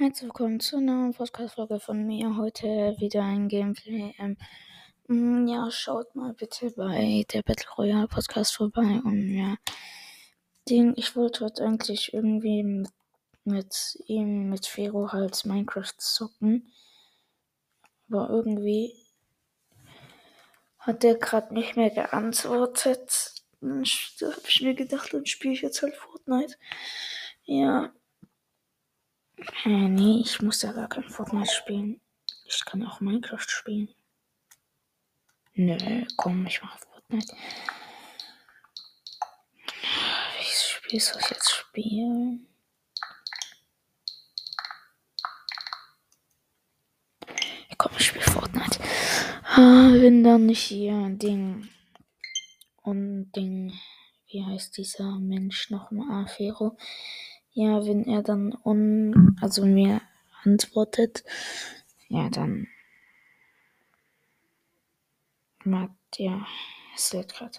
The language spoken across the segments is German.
Herzlich willkommen zu einer Podcast-Folge von mir. Heute wieder ein Gameplay. Ähm, mm, ja, schaut mal bitte bei der Battle Royale Podcast vorbei. Und ja, Ding, ich wollte heute eigentlich irgendwie mit, ihm, mit Fero halt Minecraft zocken. Aber irgendwie hat der gerade nicht mehr geantwortet. Dann habe ich mir gedacht, dann spiele ich jetzt halt Fortnite. Ja. Äh, nee, ich muss ja gar kein Fortnite spielen. Ich kann auch Minecraft spielen. Nö, komm, ich mache Fortnite. Welches Spiel soll ich jetzt spielen? Komm, ich spiele Fortnite. Ah, wenn dann nicht hier Ding. Und Ding. Wie heißt dieser Mensch nochmal? Afero. Ja, wenn er dann un, also mir antwortet, ja, dann mag ja, es lädt gerade.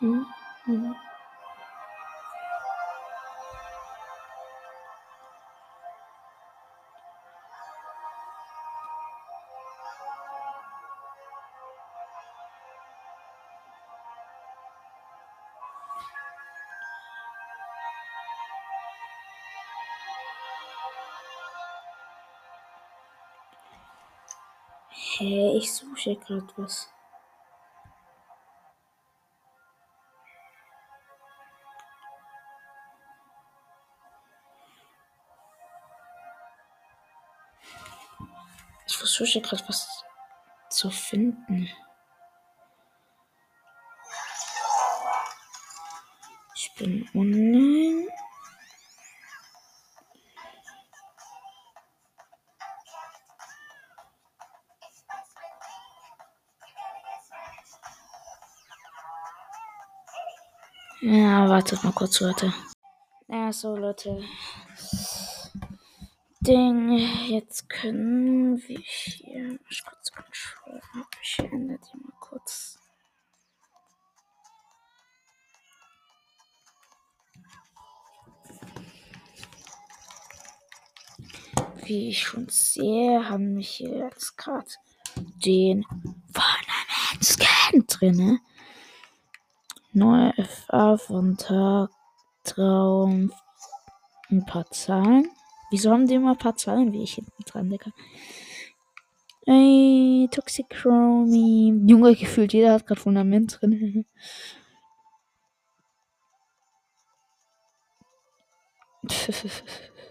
Hm, hm. Hä, ich suche gerade was. Versuche gerade was zu finden. Ich bin online. Ja, wartet mal kurz, Leute. Ja, so, Leute. Ding, jetzt können wir hier. Ich kurz Control. Ich ändere die mal kurz. Wie ich schon sehe, haben wir hier jetzt gerade den Scan drin. Neue FA von Tag, Traum, ein paar Zahlen. Wieso haben die immer ein paar ich hinten dran, Digga? Ey, Toxicromy. Junge, gefühlt jeder hat gerade Fundament drin.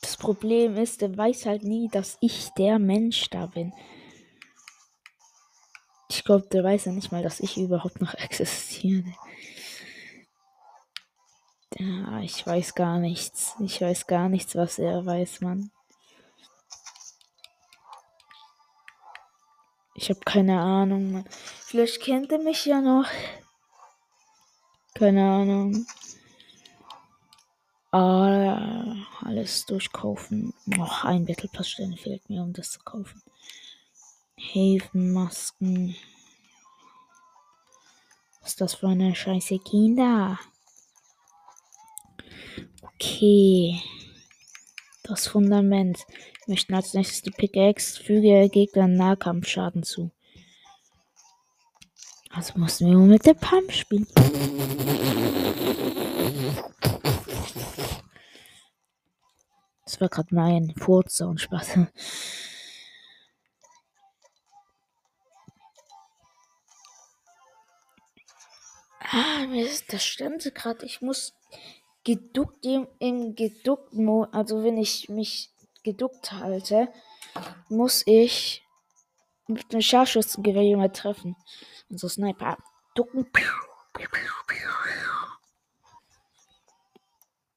Das Problem ist, der weiß halt nie, dass ich der Mensch da bin. Ich glaube, der weiß ja nicht mal, dass ich überhaupt noch existiere. Ja, ich weiß gar nichts. Ich weiß gar nichts, was er weiß, Mann. Ich habe keine Ahnung, Mann. Vielleicht kennt er mich ja noch. Keine Ahnung. Ah, alles durchkaufen. Noch ein Battle Pass Sterne fehlt mir, um das zu kaufen. Häfenmasken. Was ist das für eine scheiße Kinder? Okay. Das Fundament. Wir möchten als nächstes die Pickaxe. Füge Gegnern Nahkampfschaden zu. Also mussten wir mit der Pump spielen. Das war gerade mein Furz und Spaß. Ah, mir ist das stand gerade. Ich muss geduckt im, im geduckt also wenn ich mich geduckt halte, muss ich mit einem Scharfschützengewehr jemand treffen. Also Sniper. Ducken.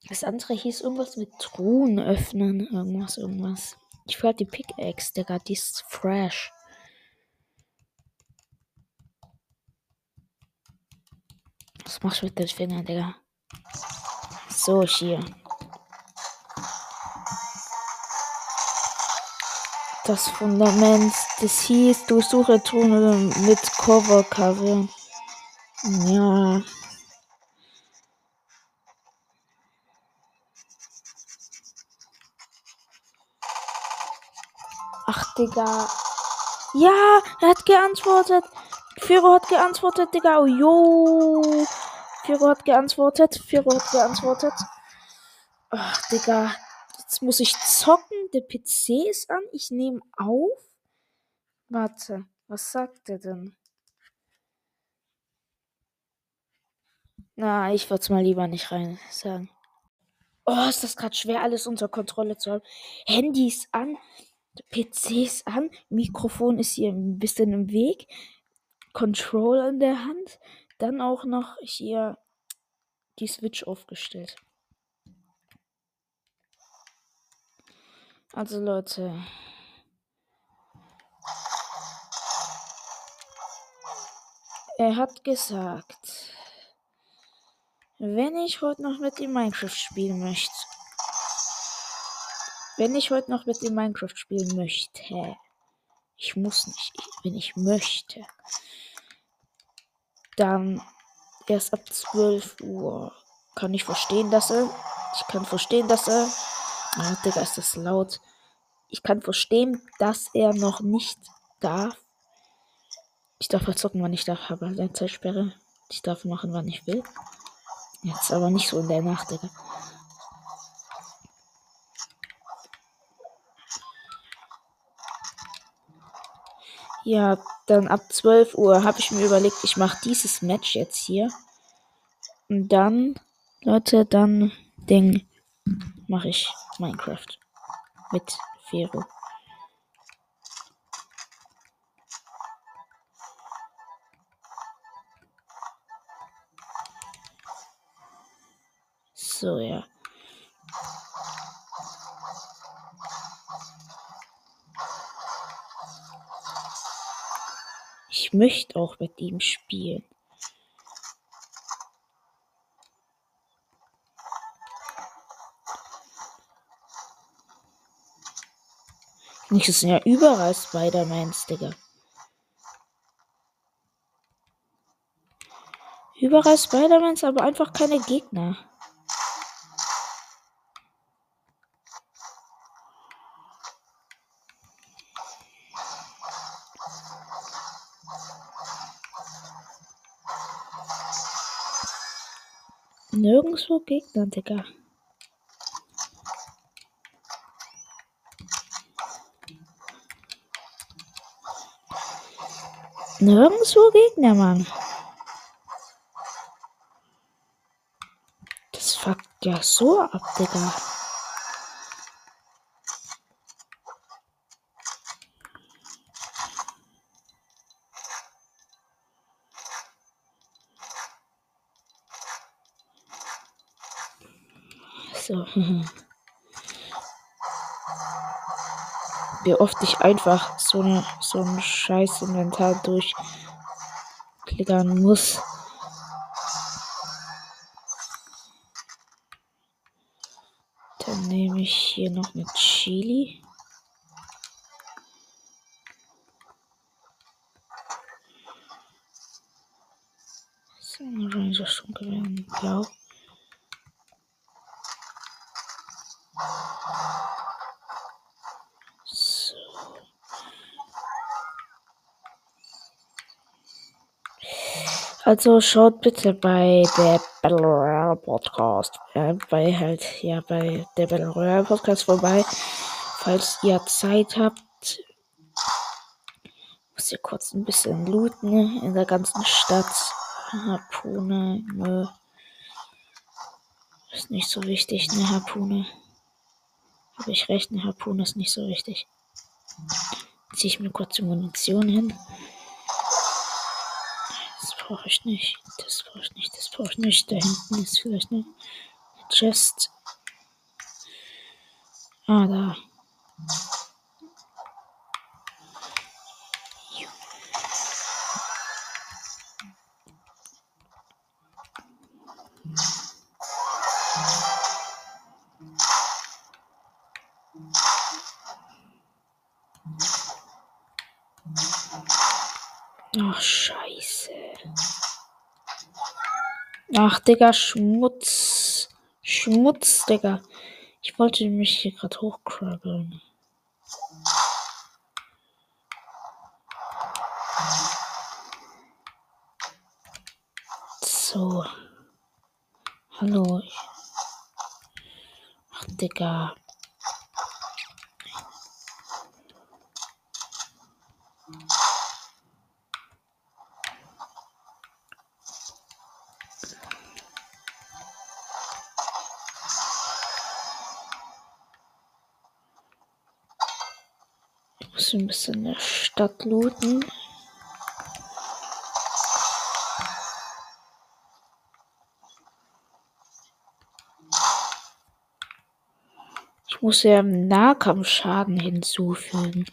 Das andere hieß irgendwas mit Truhen öffnen. Irgendwas, irgendwas. Ich halt die Pickaxe, Digga. Die ist fresh. Was machst du mit den Fingern, Digga? So, hier. Das Fundament, das hieß, durchsuche Truhen mit Cover Cover. Ja. Ach, Digga. Ja, er hat geantwortet. Firo hat geantwortet, Digga. Oh, jo. Firo hat geantwortet. Firo hat geantwortet. Ach, Digga. Jetzt muss ich zocken. Der PC ist an. Ich nehme auf. Warte. Was sagt er denn? Na, ich würde es mal lieber nicht rein sagen. Oh, ist das gerade schwer, alles unter Kontrolle zu haben. Handy ist an, PC ist an, Mikrofon ist hier ein bisschen im Weg, Controller in der Hand, dann auch noch hier die Switch aufgestellt. Also Leute. Er hat gesagt, wenn ich heute noch mit ihm Minecraft spielen möchte. Wenn ich heute noch mit ihm Minecraft spielen möchte. Ich muss nicht, wenn ich möchte. Dann erst ab 12 Uhr. Kann ich verstehen, dass er. Ich kann verstehen, dass er. Oh, Digga, ist das laut. Ich kann verstehen, dass er noch nicht darf. Ich darf verzocken, wann ich darf, habe eine Zeitsperre. Ich darf machen, wann ich will. Jetzt aber nicht so in der Nacht, Digga. Ja, dann ab 12 Uhr habe ich mir überlegt, ich mache dieses Match jetzt hier. Und dann, Leute, dann Ding mache ich Minecraft mit Vero. So, ja. Möchte auch mit ihm spielen. Nicht, das sind ja überall Spider-Mans, Digga. Überall Spider-Mans, aber einfach keine Gegner. Nirgendwo Gegner, Digga. Nirgendwo Gegner, Mann. Das fuckt ja so ab, Digga. So. Wie oft ich einfach so, eine, so ein scheiß Inventar durchklickern muss. Dann nehme ich hier noch eine Chili. Also schaut bitte bei der Battle Royale Podcast, äh, bei halt, ja, bei der Battle Royale Podcast vorbei, falls ihr Zeit habt. Muss ihr kurz ein bisschen looten in der ganzen Stadt. Harpune, nö. Ist nicht so wichtig, eine Harpune. Habe ich recht, eine Harpune ist nicht so wichtig. Ziehe ich mir kurz die Munition hin. Brauche ich nicht. Das brauche ich nicht. Das brauche ich nicht. Da hinten ist vielleicht eine Chest. Ah, da. Ach, Digga, Schmutz. Schmutz, Digga. Ich wollte mich hier gerade hochkrabbeln. So. Hallo. Ach, Digga. Ich muss ein bisschen in der Stadt looten. Ich muss ja im Nahkampf Schaden hinzufügen.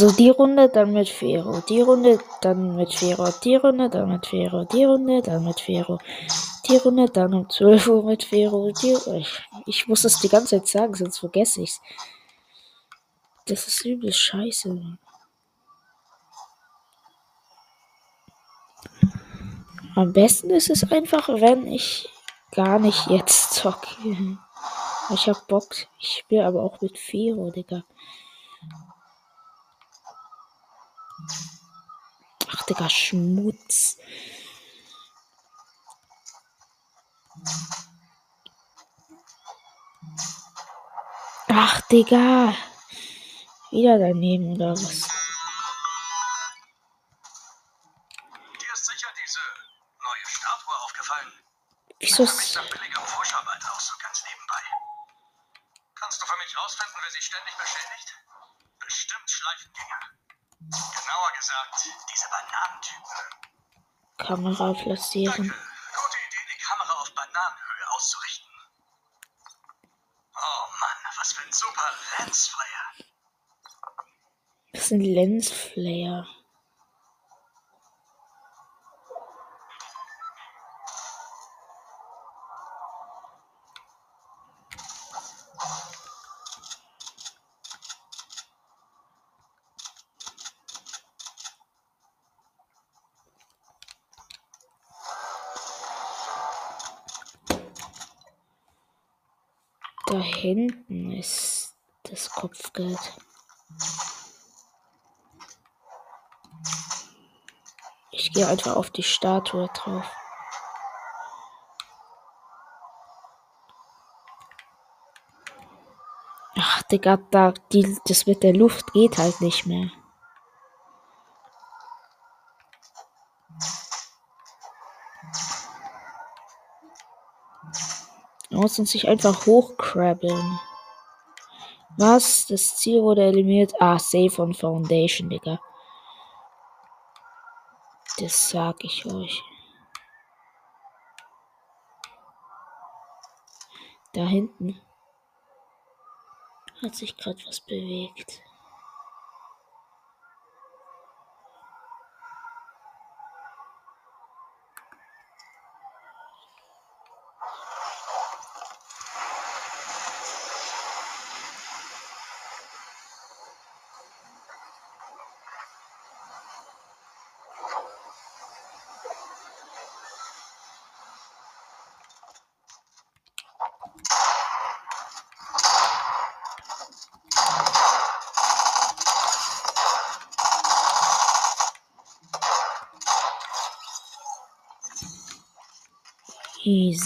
Also die Runde, dann mit Fero. Die Runde, dann mit Fero. Die Runde, dann mit Fero. Die Runde, dann mit Fero. Die Runde, dann um 12 Uhr mit Fero. Die, ich, ich muss das die ganze Zeit sagen, sonst vergesse ich's. Das ist übel scheiße. Am besten ist es einfach, wenn ich gar nicht jetzt zocke. Ich hab Bock. Ich spiele aber auch mit Fero, Digga. Ach, Digga, Schmutz. Ach, Digga. Wieder daneben oder was? Dir ist sicher diese neue Statue aufgefallen. Wieso ist. sah billiger Pfuscharbeit aus, so ganz nebenbei. Kannst du für mich rausfinden, wer sich ständig beschädigt? Bestimmt Schleifengänger. Genauer gesagt, diese Bananentypen. Kamera platzieren. Gute Idee, die Kamera auf Bananenhöhe auszurichten. Oh Mann, was für ein super Lensflare. Das ist ein Lensflare. Da hinten ist das Kopfgeld. Ich gehe einfach auf die Statue drauf. Ach, Digga, da, die, das mit der Luft geht halt nicht mehr. Muss uns sich einfach hochkrabbeln. Was? Das Ziel wurde eliminiert. Ah, Save on Foundation, Digga. Das sag ich euch. Da hinten hat sich gerade was bewegt.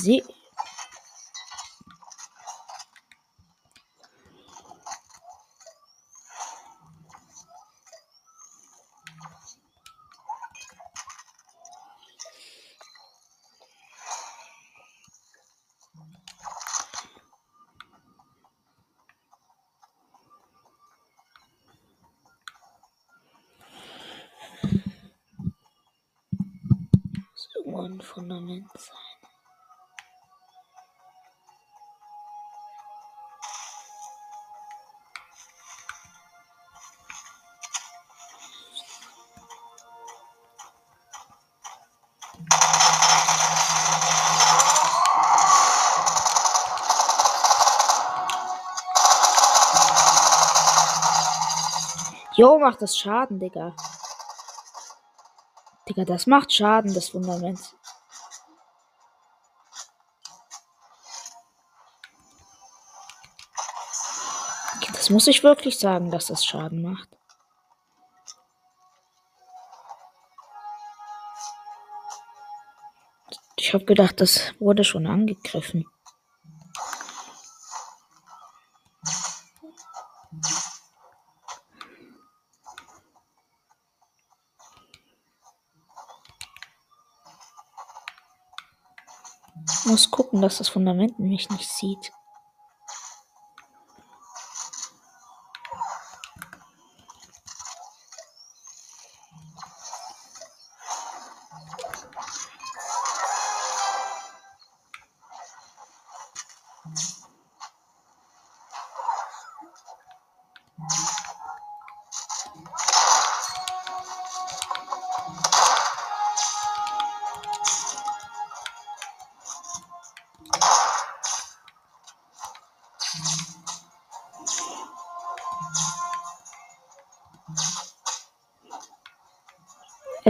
Easy. Muss irgendwo Jo, macht das Schaden, Digga. Digga, das macht Schaden, das Fundament. Das muss ich wirklich sagen, dass das Schaden macht. Ich habe gedacht, das wurde schon angegriffen. Muss gucken, dass das Fundament mich nicht sieht.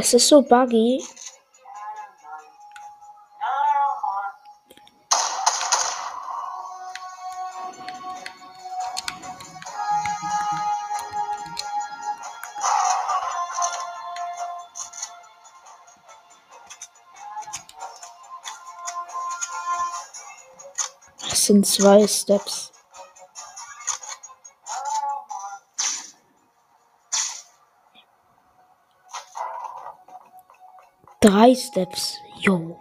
Es ist so buggy. Es sind zwei Steps. Drei Steps. Jo.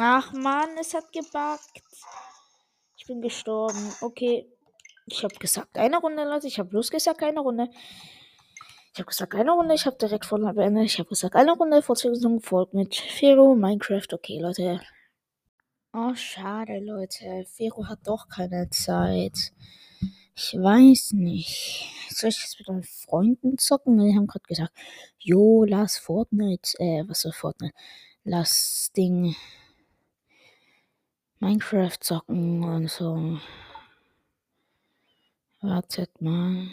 Ach man, es hat gebuggt. Ich bin gestorben. Okay. Ich habe gesagt, eine Runde, Leute. Ich habe bloß gesagt, eine Runde. Ich habe gesagt, eine Runde. Ich habe direkt von beendet. Ich habe gesagt, eine Runde. Fortsetzung folgt mit Fero, Minecraft. Okay, Leute. Oh, schade, Leute. Fero hat doch keine Zeit. Ich weiß nicht. Soll ich jetzt mit meinen Freunden zocken? Die haben gerade gesagt, jo, lass Fortnite, äh, was soll Fortnite? Lass Ding Minecraft zocken und so. Wartet mal.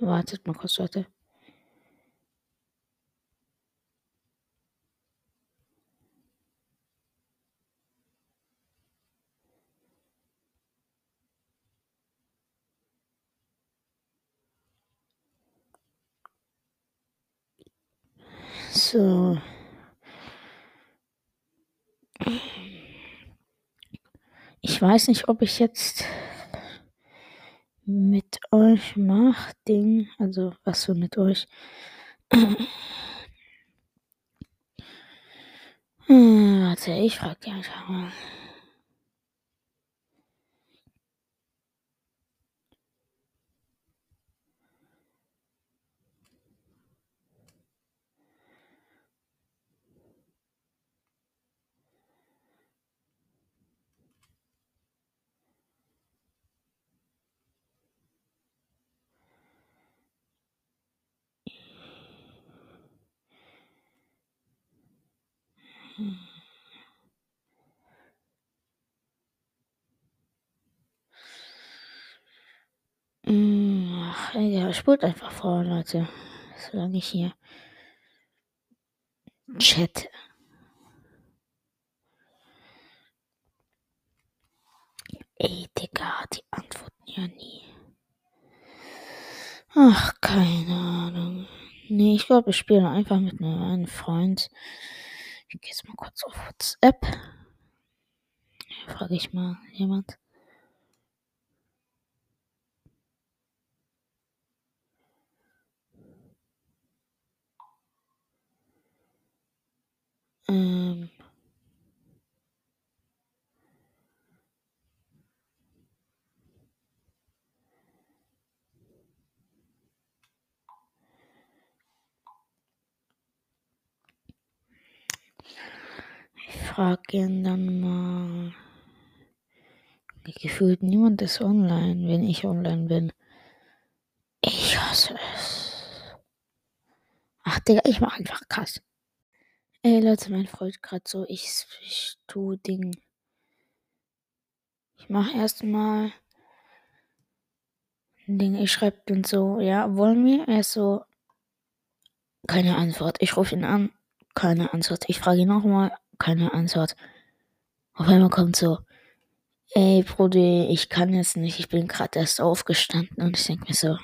Wartet mal kurz, Leute. So. Ich weiß nicht, ob ich jetzt mit euch mache, Ding. Also, was so mit euch. Hm, warte, ich frag die einfach mal. Ach, ja, spult einfach vor, Leute. Solange ich hier chatte. Ey, Digga, die antworten ja nie. Ach, keine Ahnung. Nee, ich glaube, ich spiele einfach mit einem Freund. Ich gehe jetzt mal kurz auf WhatsApp. Frage ich mal jemand. Ähm. Ich frage ihn dann mal. Gefühlt niemand ist online, wenn ich online bin. Ich hasse es. Ach, Digga, ich mach einfach krass. Ey, Leute, mein Freund gerade so, ich, ich tu Ding. Ich mach erstmal Ding. Ich schreibe dann so, ja, wollen wir? Er ist so, keine Antwort. Ich rufe ihn an, keine Antwort. Ich frage ihn nochmal, keine Antwort. Auf einmal kommt so, ey, Bruder, ich kann jetzt nicht, ich bin gerade erst aufgestanden und ich denke mir so,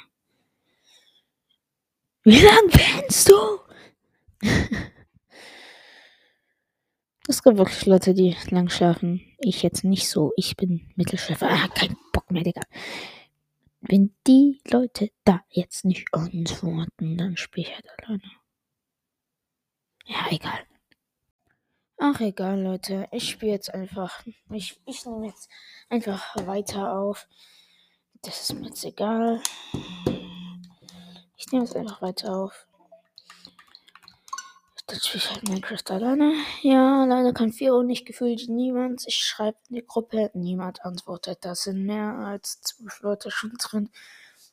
wie lange pennst du? Es gibt wirklich Leute, die lang schlafen. Ich jetzt nicht so. Ich bin Mittelschläfer. Ah, kein Bock mehr, Digga. Wenn die Leute da jetzt nicht antworten, dann spiele ich halt alleine. Ja, egal. Ach, egal, Leute. Ich spiele jetzt einfach. Ich, ich nehme jetzt einfach weiter auf. Das ist mir jetzt egal. Ich nehme jetzt einfach weiter auf. Dann spiele halt Minecraft alleine. Ja, leider kann 4 Uhr nicht gefühlt niemand. Ich schreibe in die Gruppe, niemand antwortet. Da sind mehr als 12 Leute schon drin.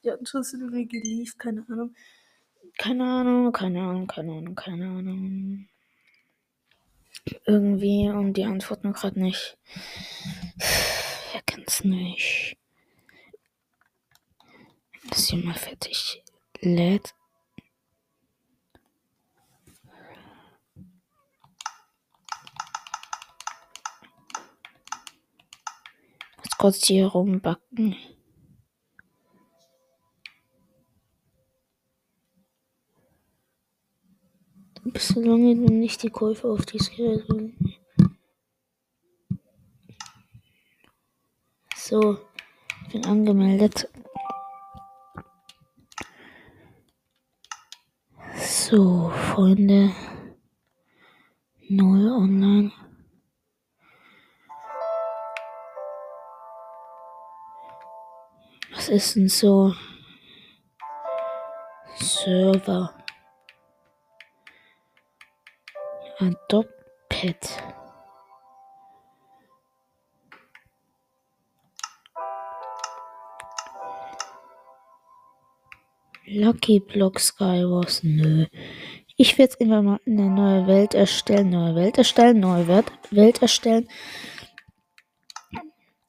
Die hatten schon irgendwie geliefert, keine Ahnung. Keine Ahnung, keine Ahnung, keine Ahnung, keine Ahnung. Irgendwie und die antworten gerade nicht. Wer kennt's nicht? Das hier mal fertig lädt. Jetzt kurz hier rumbacken. Solange du nicht die Käufe auf Gerät holen. So, ich bin angemeldet. So, Freunde. Neu online. Was ist denn so? Server. Adopt Lucky Block Skywars, nö. Ich werde jetzt immer mal eine neue Welt erstellen, neue Welt erstellen, neue Welt, erstellen.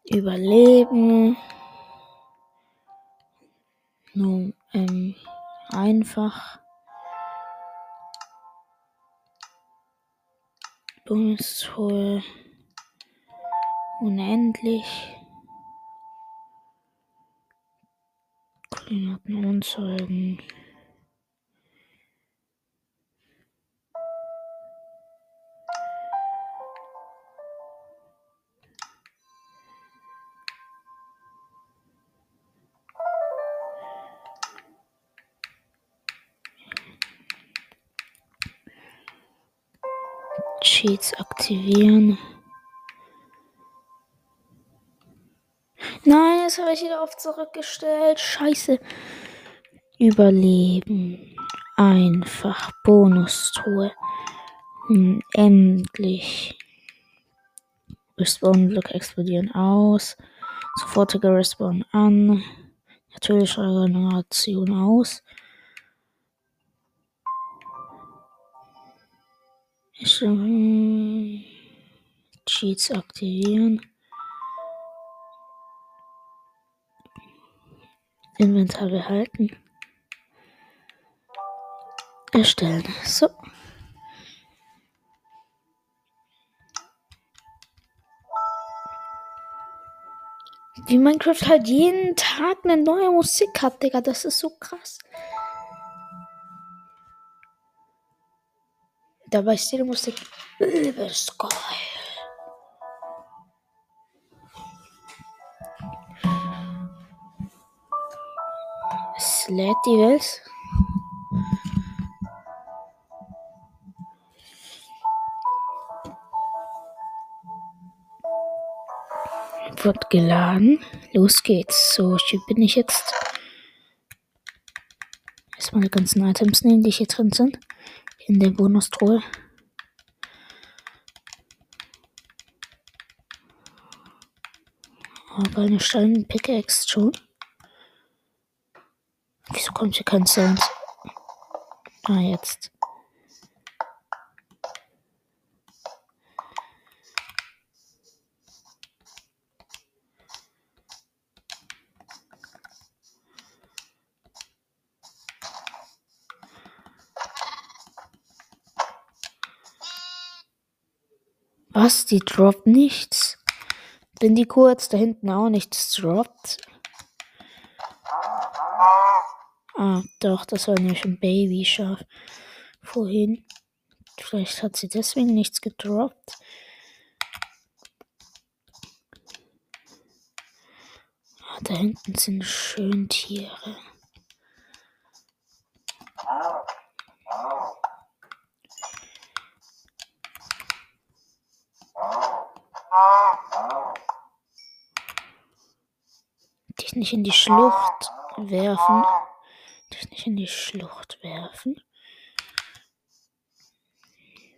Überleben. Nur, ähm, einfach. Bonuszoll. Unendlich. Koordinaten anzeigen. Cheats aktivieren. Nein, das habe ich wieder auf zurückgestellt. Scheiße. Überleben. Einfach. Bonustruhe. Unendlich. Respawn-Block explodieren aus. Sofortige Respawn an. Natürliche Regeneration aus. Cheats aktivieren. Inventar behalten. Erstellen. So. Wie Minecraft halt jeden Tag eine neue Musik hat, Digga. Das ist so krass. Dabei ist die Musik übelst geil. Es lädt die Welt. Wird geladen. Los geht's. So, hier bin ich jetzt. Erstmal die ganzen Items nehmen, die hier drin sind. In der Bonustruhe. Aber eine Stein Pickaxe schon. Wieso kommt hier kein Sound? Ah, jetzt. Was? Die droppt nichts? Wenn die kurz da hinten auch nichts droppt? Ah, doch, das war nämlich ein Baby-Schaf. Vorhin. Vielleicht hat sie deswegen nichts gedroppt. Ah, da hinten sind schön Tiere. Nicht in die Schlucht werfen. Dich nicht in die Schlucht werfen.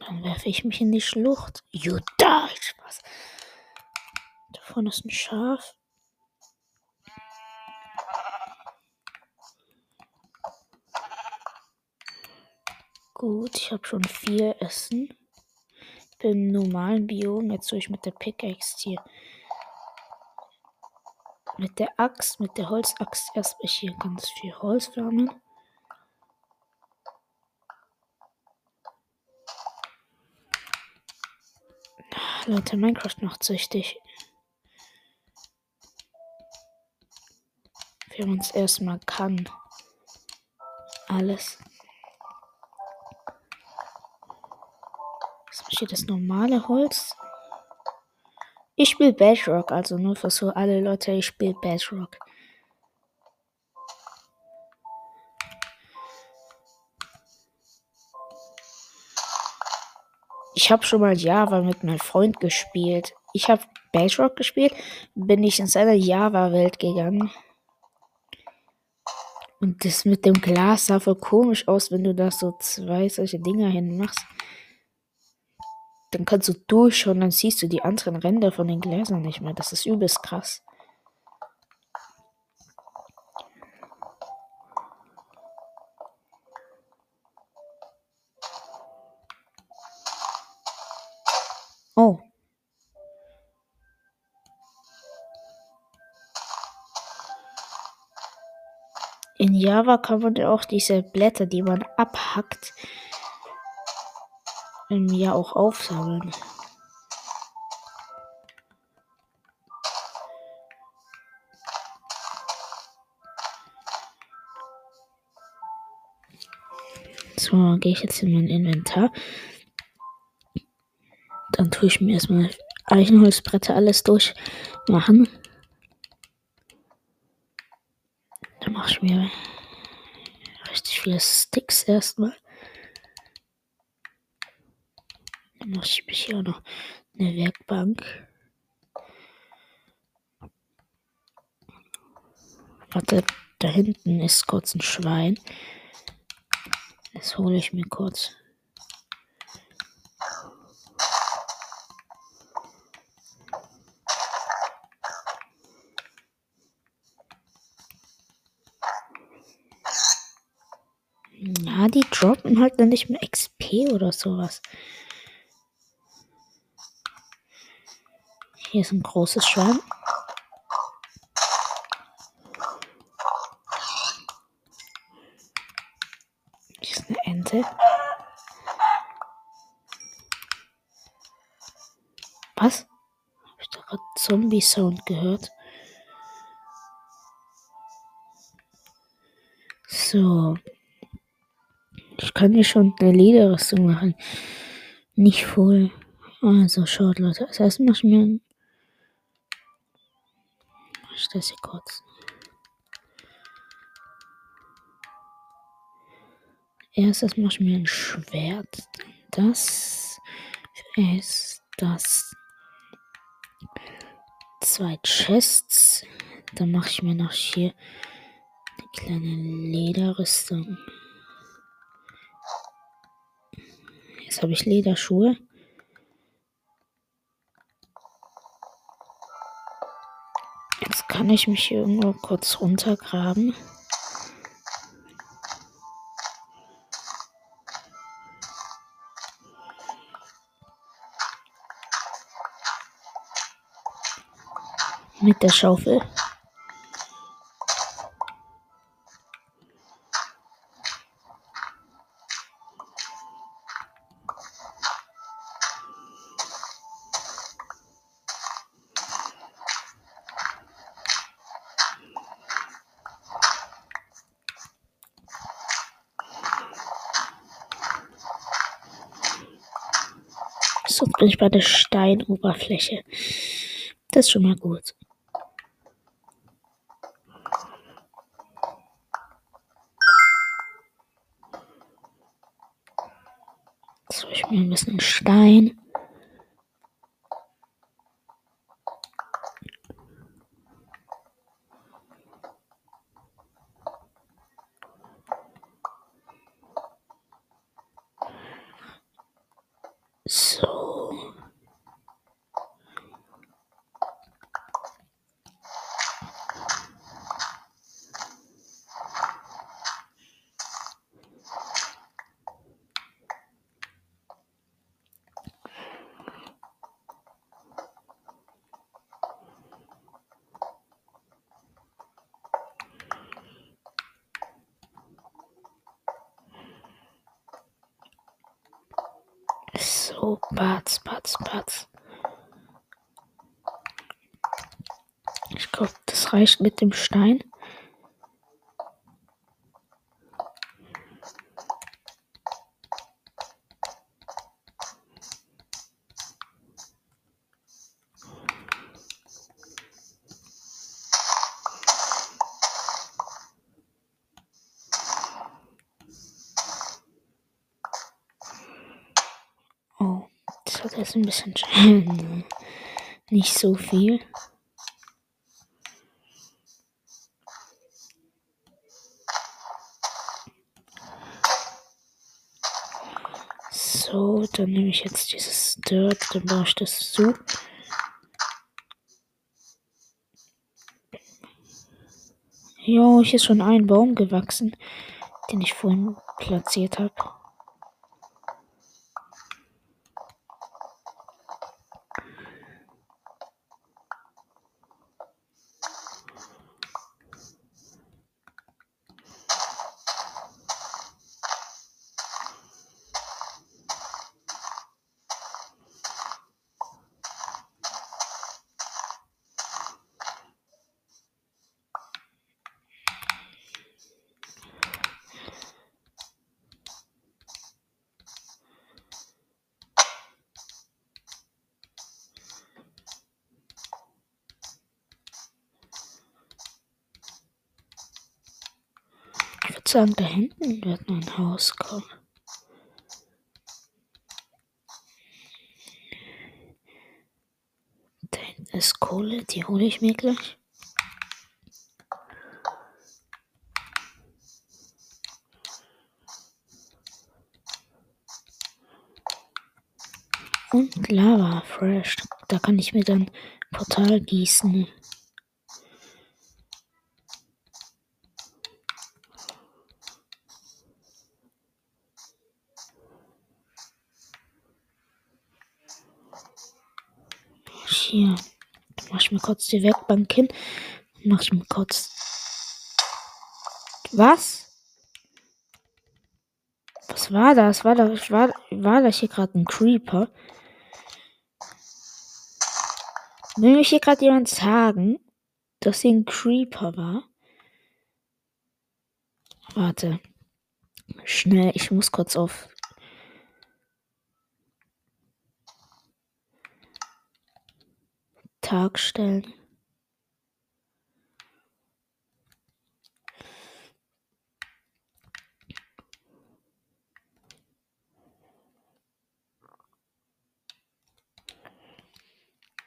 Dann werfe ich mich in die Schlucht. Juda, Spaß. Da vorne ist ein Schaf. Gut, ich habe schon vier Essen. Ich bin im normalen Biom. Jetzt soll ich mit der Pickaxe hier. Mit der Axt, mit der Holzaxt erstmal hier ganz viel Holz sammeln. Leute, Minecraft macht süchtig. Wer uns erstmal kann. Alles. Was hier das normale Holz? Ich spiele Bedrock, also nur für so alle Leute, ich spiele Bedrock. Ich habe schon mal Java mit meinem Freund gespielt. Ich habe Bedrock gespielt, bin ich in seine Java-Welt gegangen. Und das mit dem Glas sah voll komisch aus, wenn du da so zwei solche Dinger hinmachst. Dann kannst du durchschauen, dann siehst du die anderen Ränder von den Gläsern nicht mehr. Das ist übelst krass. Oh. In Java kann man auch diese Blätter, die man abhackt, ja auch aufsammeln. So, gehe ich jetzt in mein Inventar. Dann tue ich mir erstmal Eichenholzbretter alles durchmachen. Dann mache ich mir richtig viele Sticks erstmal. Mache ich mich hier auch noch eine Werkbank. Warte, da hinten ist kurz ein Schwein. Das hole ich mir kurz. Ja, die droppen halt dann nicht mehr XP oder sowas. Hier ist ein großes Schwein. Hier ist eine Ente. Was? Hab ich da gerade Zombie-Sound gehört? So. Ich kann hier schon eine Lederrüstung machen. Nicht voll. Also schaut Leute. Das heißt, mach ich das hier kurz. Erstes mache ich mir ein Schwert. Das ist das. Zwei Chests. Dann mache ich mir noch hier eine kleine Lederrüstung. Jetzt habe ich Lederschuhe. Kann ich mich irgendwo kurz runtergraben. Mit der Schaufel. Bei der Steinoberfläche. Das ist schon mal gut. Jetzt ich mir ein bisschen Stein. So, Batz, Batz, Batz. Ich glaube, das reicht mit dem Stein. Oh, das jetzt ein bisschen nicht so viel. So, dann nehme ich jetzt dieses Dirt, dann baue ich das zu. Jo, hier ist schon ein Baum gewachsen, den ich vorhin platziert habe. Ich würde sagen, da hinten wird noch ein Haus kommen. Da hinten ist Kohle, die hole ich mir gleich. Und Lava Fresh. Da kann ich mir dann Portal gießen. Hier. Kurz die Werkbank hin. Mach ich mir kurz. Was? Was war das? War da, war, war das hier gerade ein Creeper? Will mich hier gerade jemand sagen, dass hier ein Creeper war? Warte. Schnell, ich muss kurz auf. Tag stellen.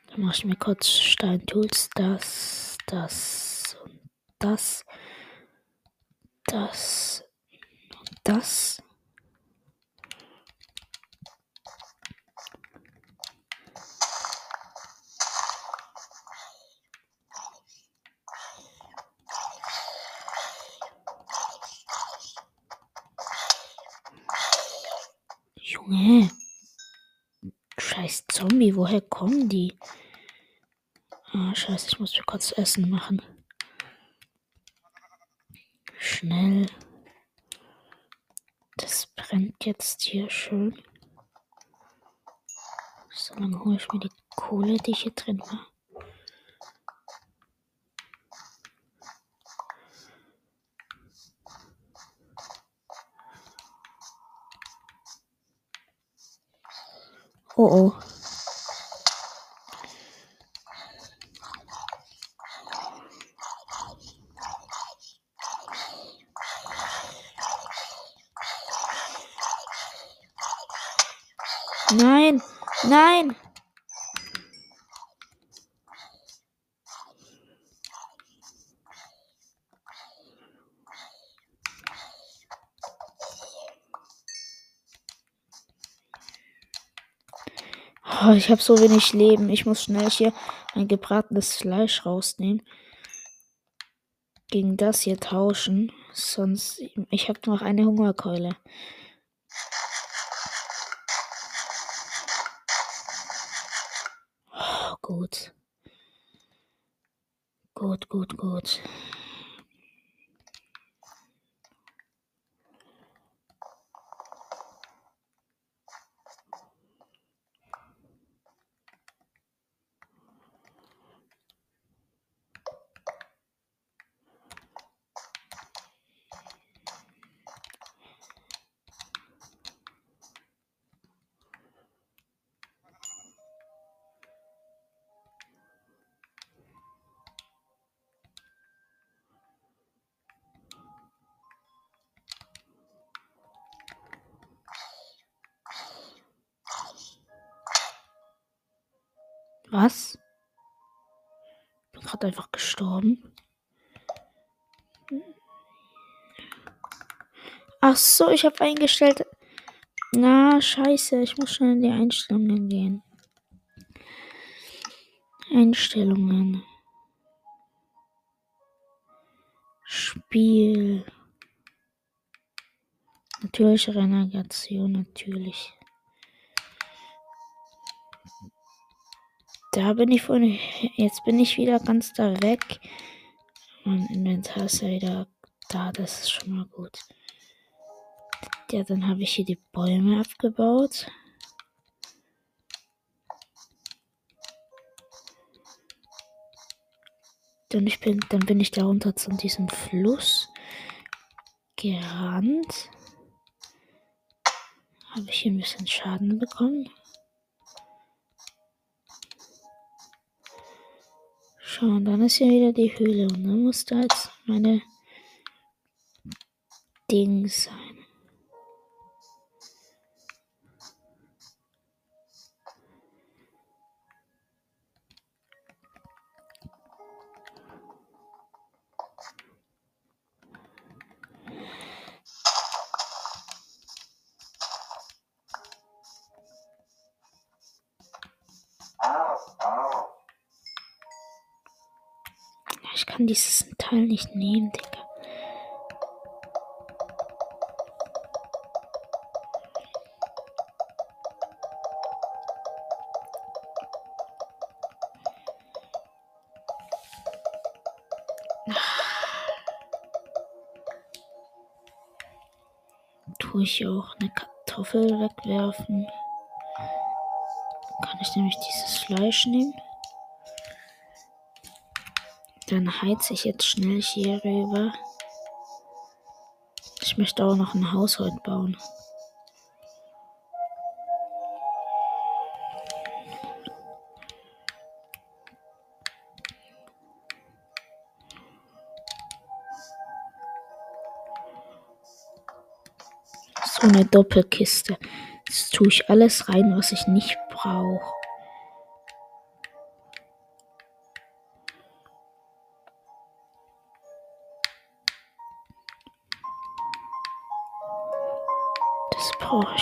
Dann mache ich mir kurz Steintools. Das, das und das. Das und das. Junge. Scheiß Zombie, woher kommen die? Ah, scheiße, ich muss mir kurz Essen machen. Schnell. Das brennt jetzt hier schön. So lange hole ich mir die Kohle, die hier drin war. Oh oh. Nein, nein. Oh, ich habe so wenig Leben. Ich muss schnell hier ein gebratenes Fleisch rausnehmen. Gegen das hier tauschen. Sonst. Ich habe noch eine Hungerkeule. Oh, gut. Gut, gut, gut. Ach so, ich habe eingestellt. Na, scheiße, ich muss schon in die Einstellungen gehen. Einstellungen. Spiel. Natürlich Renegation, natürlich. Da bin ich vorhin. Jetzt bin ich wieder ganz da weg. Mein Inventar ist ja wieder da. Das ist schon mal gut. Ja, dann habe ich hier die Bäume abgebaut. Dann, ich bin, dann bin ich da runter zu diesem Fluss gerannt. Habe ich hier ein bisschen Schaden bekommen. Schau, dann ist hier wieder die Höhle. Und dann muss da jetzt meine Ding sein. kann dieses Teil nicht nehmen, Digga. tue ich auch eine Kartoffel wegwerfen. Kann ich nämlich dieses Fleisch nehmen? Dann heize ich jetzt schnell hier rüber. Ich möchte auch noch ein Haus heute bauen. So eine Doppelkiste. Jetzt tue ich alles rein, was ich nicht brauche.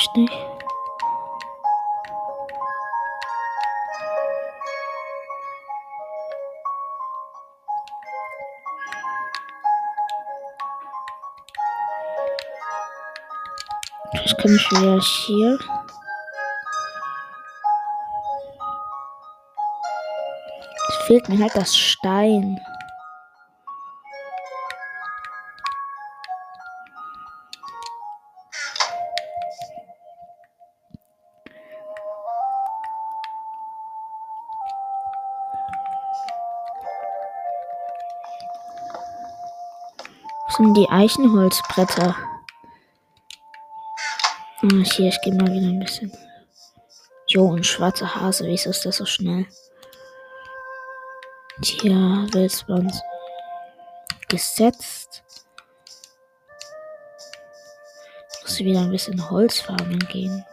Ich nicht. Vielleicht kann ich wieder hier. Es fehlt mir halt das Stein. Sind die Eichenholzbretter? Ah, hier, ich gehe mal wieder ein bisschen. Jo, ein schwarzer Hase, wieso ist das so schnell? Bei uns gesetzt. Muss wieder ein bisschen Holzfarben gehen.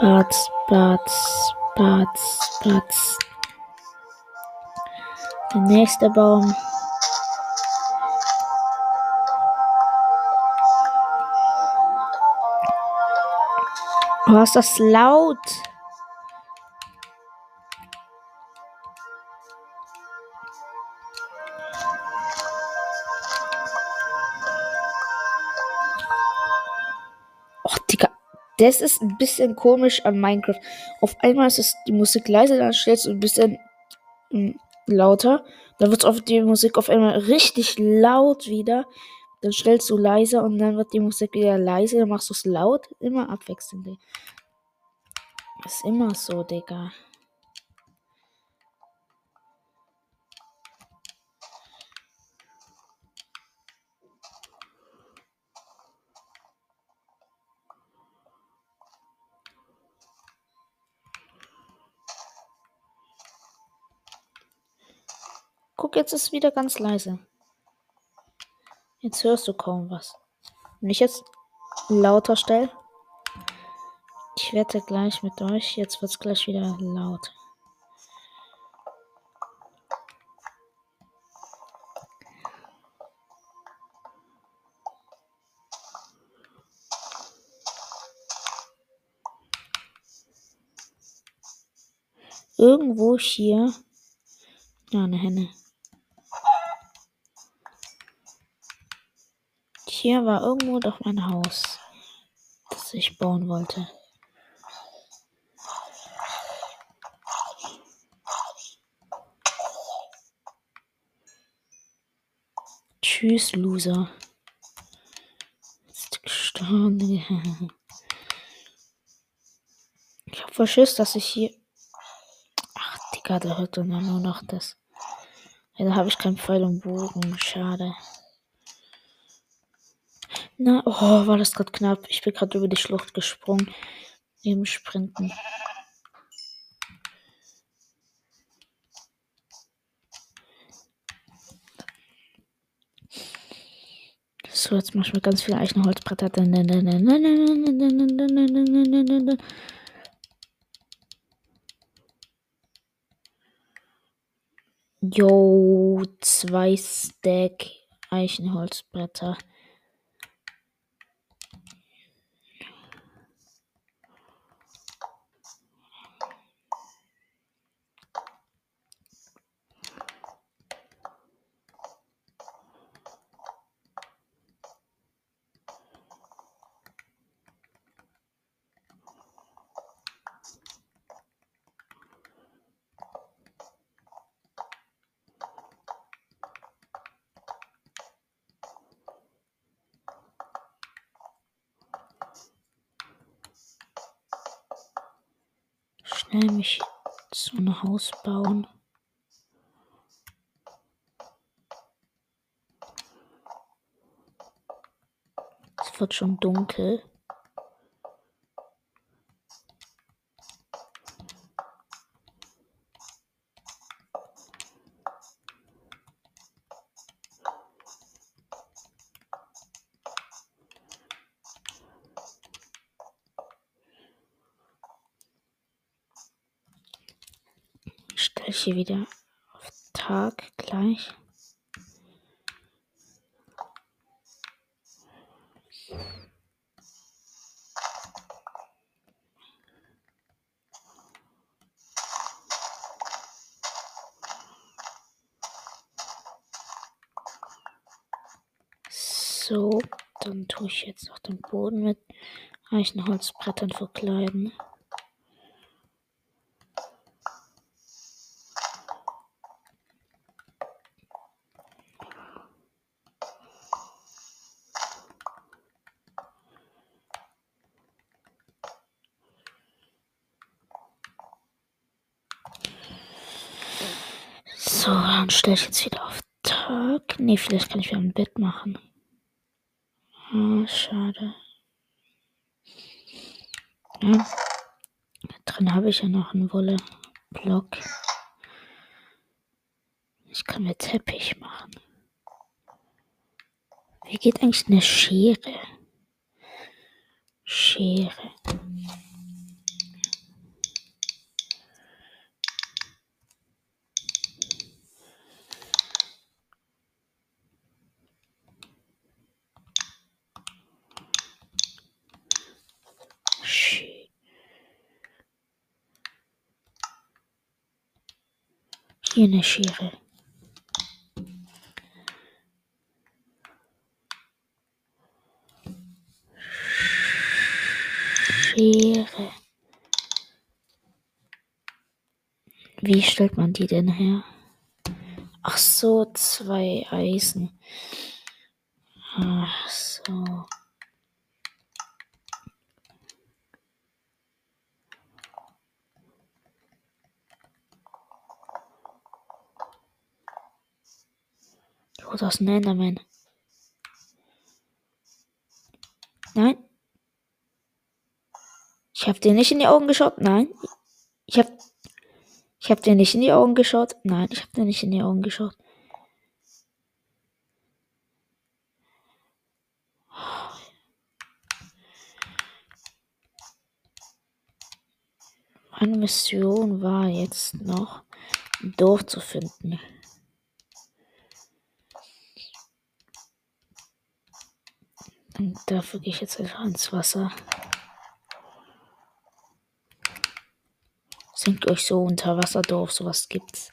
Batz, Batz, Batz, Batz. Der nächste Baum. Oh, ist das laut? Das ist ein bisschen komisch an Minecraft. Auf einmal ist die Musik leise, dann stellst du ein bisschen mm, lauter. Dann wird die Musik auf einmal richtig laut wieder. Dann stellst du leiser und dann wird die Musik wieder leise. Dann machst du es laut. Immer abwechselnd. Ist immer so, Digga. Guck, jetzt ist es wieder ganz leise. Jetzt hörst du kaum was. Wenn ich jetzt lauter stelle, ich wette gleich mit euch, jetzt wird es gleich wieder laut. Irgendwo hier. Ja, eine Henne. Hier war irgendwo doch mein Haus, das ich bauen wollte. Tschüss, Loser. Ist gestorben. Ich hab voll Schiss, dass ich hier. Ach, Digga, da hört dann nur noch das. Ja, da habe ich keinen Pfeil und Bogen. Schade. Na, oh, war das gerade knapp. Ich bin gerade über die Schlucht gesprungen. Neben Sprinten. So, jetzt mach ich mir ganz viele Eichenholzbretter. Jo, zwei Stack Eichenholzbretter. Schnell mich so ein Haus bauen. Es wird schon dunkel. Hier wieder auf Tag gleich. So, dann tue ich jetzt auch den Boden mit Eichenholzbrettern verkleiden. So, dann stelle ich jetzt wieder auf Tag. Nee, vielleicht kann ich wieder ein Bett machen. Ah, schade. Ja. Drin habe ich ja noch einen Wolle-Block. Ich kann mir Teppich machen. Wie geht eigentlich eine Schere? Schere. Hier eine Schere. Schere. Wie stellt man die denn her? Ach so, zwei Eisen. Ach so. Das ist ein Enderman. Nein. Ich hab dir nicht in die Augen geschaut. Nein. Ich hab. Ich hab dir nicht in die Augen geschaut. Nein, ich hab dir nicht in die Augen geschaut. Meine Mission war jetzt noch, ein Dorf zu finden. Und dafür gehe ich jetzt einfach ins Wasser. Singt euch so Unterwasserdorf, sowas gibt's.